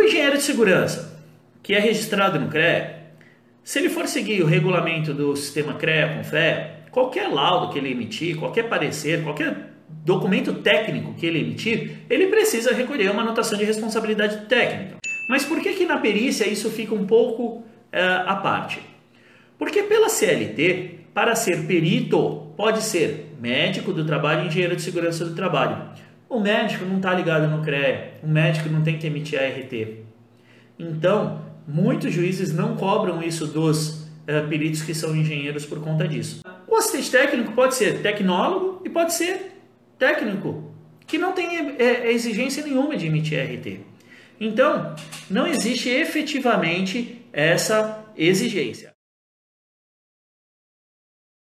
O engenheiro de segurança, que é registrado no CREA, se ele for seguir o regulamento do sistema CREA com fé, qualquer laudo que ele emitir, qualquer parecer, qualquer documento técnico que ele emitir, ele precisa recolher uma anotação de responsabilidade técnica. Mas por que que na perícia isso fica um pouco uh, à parte? Porque pela CLT, para ser perito, pode ser médico do trabalho e engenheiro de segurança do trabalho. O médico não está ligado no CREA, o médico não tem que emitir ART. Então, muitos juízes não cobram isso dos uh, peritos que são engenheiros por conta disso. O assistente técnico pode ser tecnólogo e pode ser técnico, que não tem é, exigência nenhuma de emitir RT. Então, não existe efetivamente essa exigência.